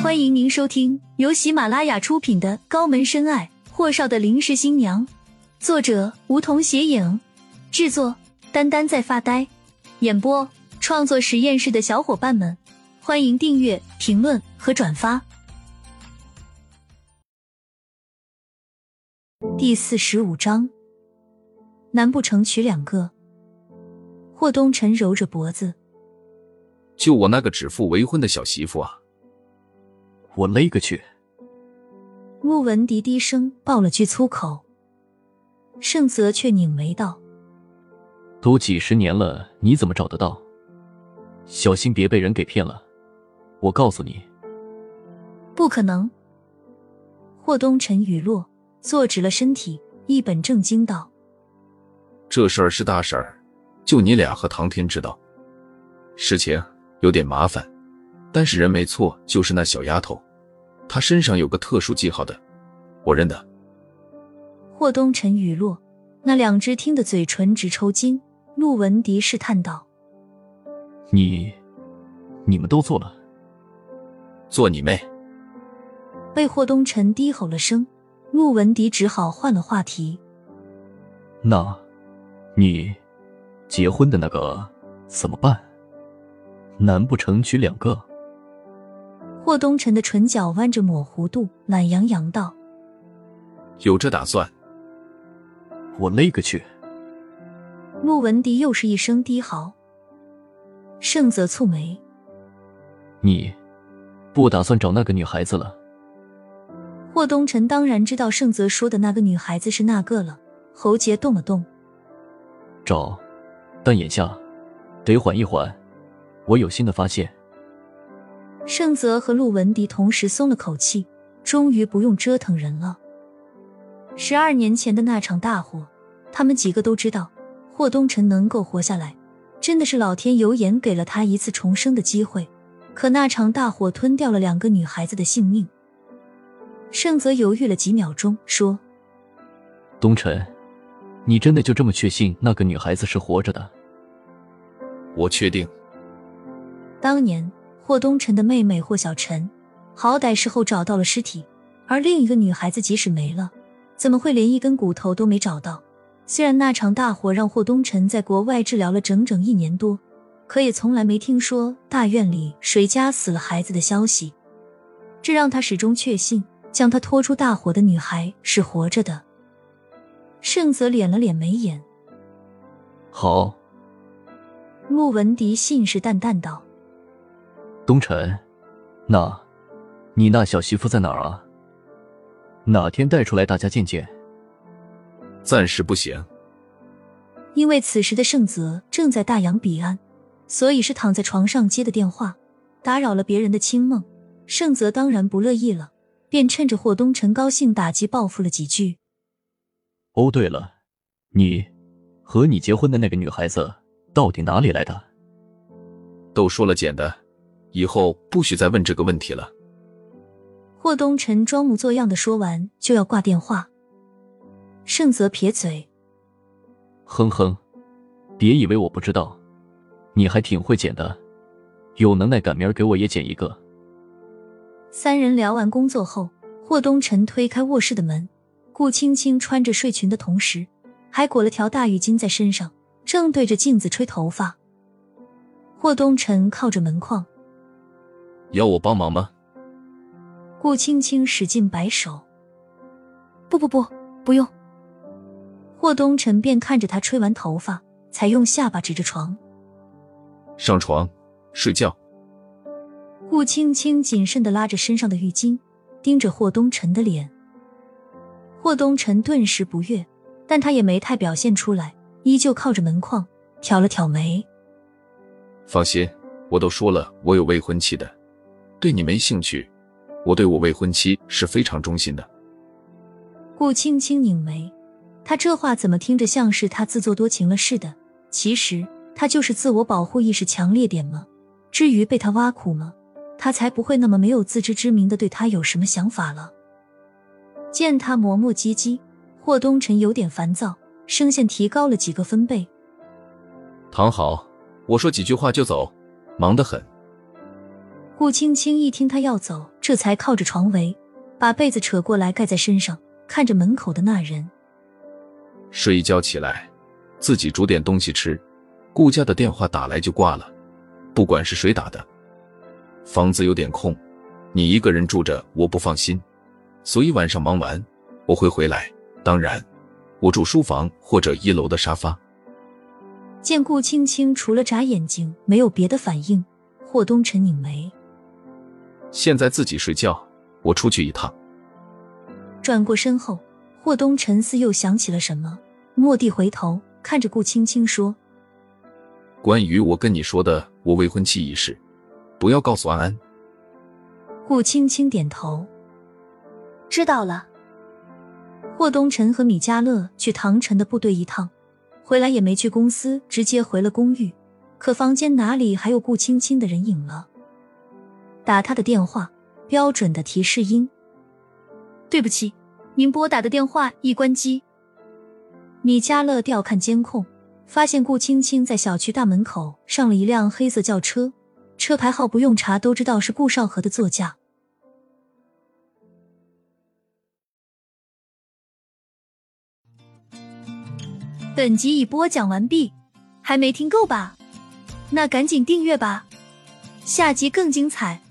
欢迎您收听由喜马拉雅出品的《高门深爱：霍少的临时新娘》，作者梧桐斜影，制作丹丹在发呆，演播创作实验室的小伙伴们，欢迎订阅、评论和转发。第四十五章，难不成娶两个？霍东辰揉着脖子，就我那个指腹为婚的小媳妇啊！我勒个去！陆文迪低声爆了句粗口，盛泽却拧眉道：“都几十年了，你怎么找得到？小心别被人给骗了！我告诉你，不可能。”霍东辰雨落，坐直了身体，一本正经道：“这事儿是大事儿。”就你俩和唐天知道，事情有点麻烦，但是人没错，就是那小丫头，她身上有个特殊记号的，我认得。霍东辰语落，那两只听得嘴唇直抽筋。陆文迪试探道：“你，你们都做了？做你妹！”被霍东辰低吼了声，陆文迪只好换了话题：“那，你？”结婚的那个怎么办？难不成娶两个？霍东辰的唇角弯着抹弧度，懒洋洋道：“有这打算。”我勒个去！穆文迪又是一声低嚎。盛泽蹙眉：“你不打算找那个女孩子了？”霍东辰当然知道盛泽说的那个女孩子是那个了，喉结动了动：“找。”但眼下得缓一缓，我有新的发现。盛泽和陆文迪同时松了口气，终于不用折腾人了。十二年前的那场大火，他们几个都知道，霍东辰能够活下来，真的是老天有眼，给了他一次重生的机会。可那场大火吞掉了两个女孩子的性命。盛泽犹豫了几秒钟，说：“东辰，你真的就这么确信那个女孩子是活着的？”我确定，当年霍东辰的妹妹霍小晨，好歹事后找到了尸体，而另一个女孩子即使没了，怎么会连一根骨头都没找到？虽然那场大火让霍东辰在国外治疗了整整一年多，可也从来没听说大院里谁家死了孩子的消息，这让他始终确信将他拖出大火的女孩是活着的。盛泽敛了敛眉眼，好。穆文迪信誓旦旦道：“东辰，那，你那小媳妇在哪儿啊？哪天带出来大家见见？”暂时不行，因为此时的盛泽正在大洋彼岸，所以是躺在床上接的电话，打扰了别人的清梦。盛泽当然不乐意了，便趁着霍东辰高兴，打击报复了几句。哦，对了，你和你结婚的那个女孩子。到底哪里来的？都说了捡的，以后不许再问这个问题了。霍东辰装模作样的说完，就要挂电话。盛泽撇嘴，哼哼，别以为我不知道，你还挺会捡的，有能耐赶明儿给我也捡一个。三人聊完工作后，霍东辰推开卧室的门，顾青青穿着睡裙的同时，还裹了条大浴巾在身上。正对着镜子吹头发，霍东辰靠着门框，要我帮忙吗？顾青青使劲摆手，不不不，不用。霍东辰便看着他吹完头发，才用下巴指着床，上床睡觉。顾青青谨慎的拉着身上的浴巾，盯着霍东辰的脸。霍东辰顿时不悦，但他也没太表现出来。依旧靠着门框，挑了挑眉。放心，我都说了，我有未婚妻的，对你没兴趣。我对我未婚妻是非常忠心的。顾青青拧眉，他这话怎么听着像是他自作多情了似的？其实他就是自我保护意识强烈点吗？至于被他挖苦吗？他才不会那么没有自知之明的对他有什么想法了。见他磨磨唧唧，霍东辰有点烦躁。声线提高了几个分贝。躺好，我说几句话就走，忙得很。顾青青一听他要走，这才靠着床围，把被子扯过来盖在身上，看着门口的那人。睡一觉起来，自己煮点东西吃。顾家的电话打来就挂了，不管是谁打的。房子有点空，你一个人住着我不放心，所以晚上忙完我会回来。当然，我住书房或者一楼的沙发。见顾青青除了眨眼睛没有别的反应，霍东辰拧眉。现在自己睡觉，我出去一趟。转过身后，霍东辰思又想起了什么，蓦地回头看着顾青青说：“关于我跟你说的我未婚妻一事，不要告诉安安。”顾青青点头，知道了。霍东辰和米迦乐去唐晨的部队一趟，回来也没去公司，直接回了公寓。可房间哪里还有顾青青的人影了？打他的电话，标准的提示音。对不起，您拨打的电话已关机。米迦乐调看监控，发现顾青青在小区大门口上了一辆黑色轿车，车牌号不用查都知道是顾少河的座驾。本集已播讲完毕，还没听够吧？那赶紧订阅吧，下集更精彩。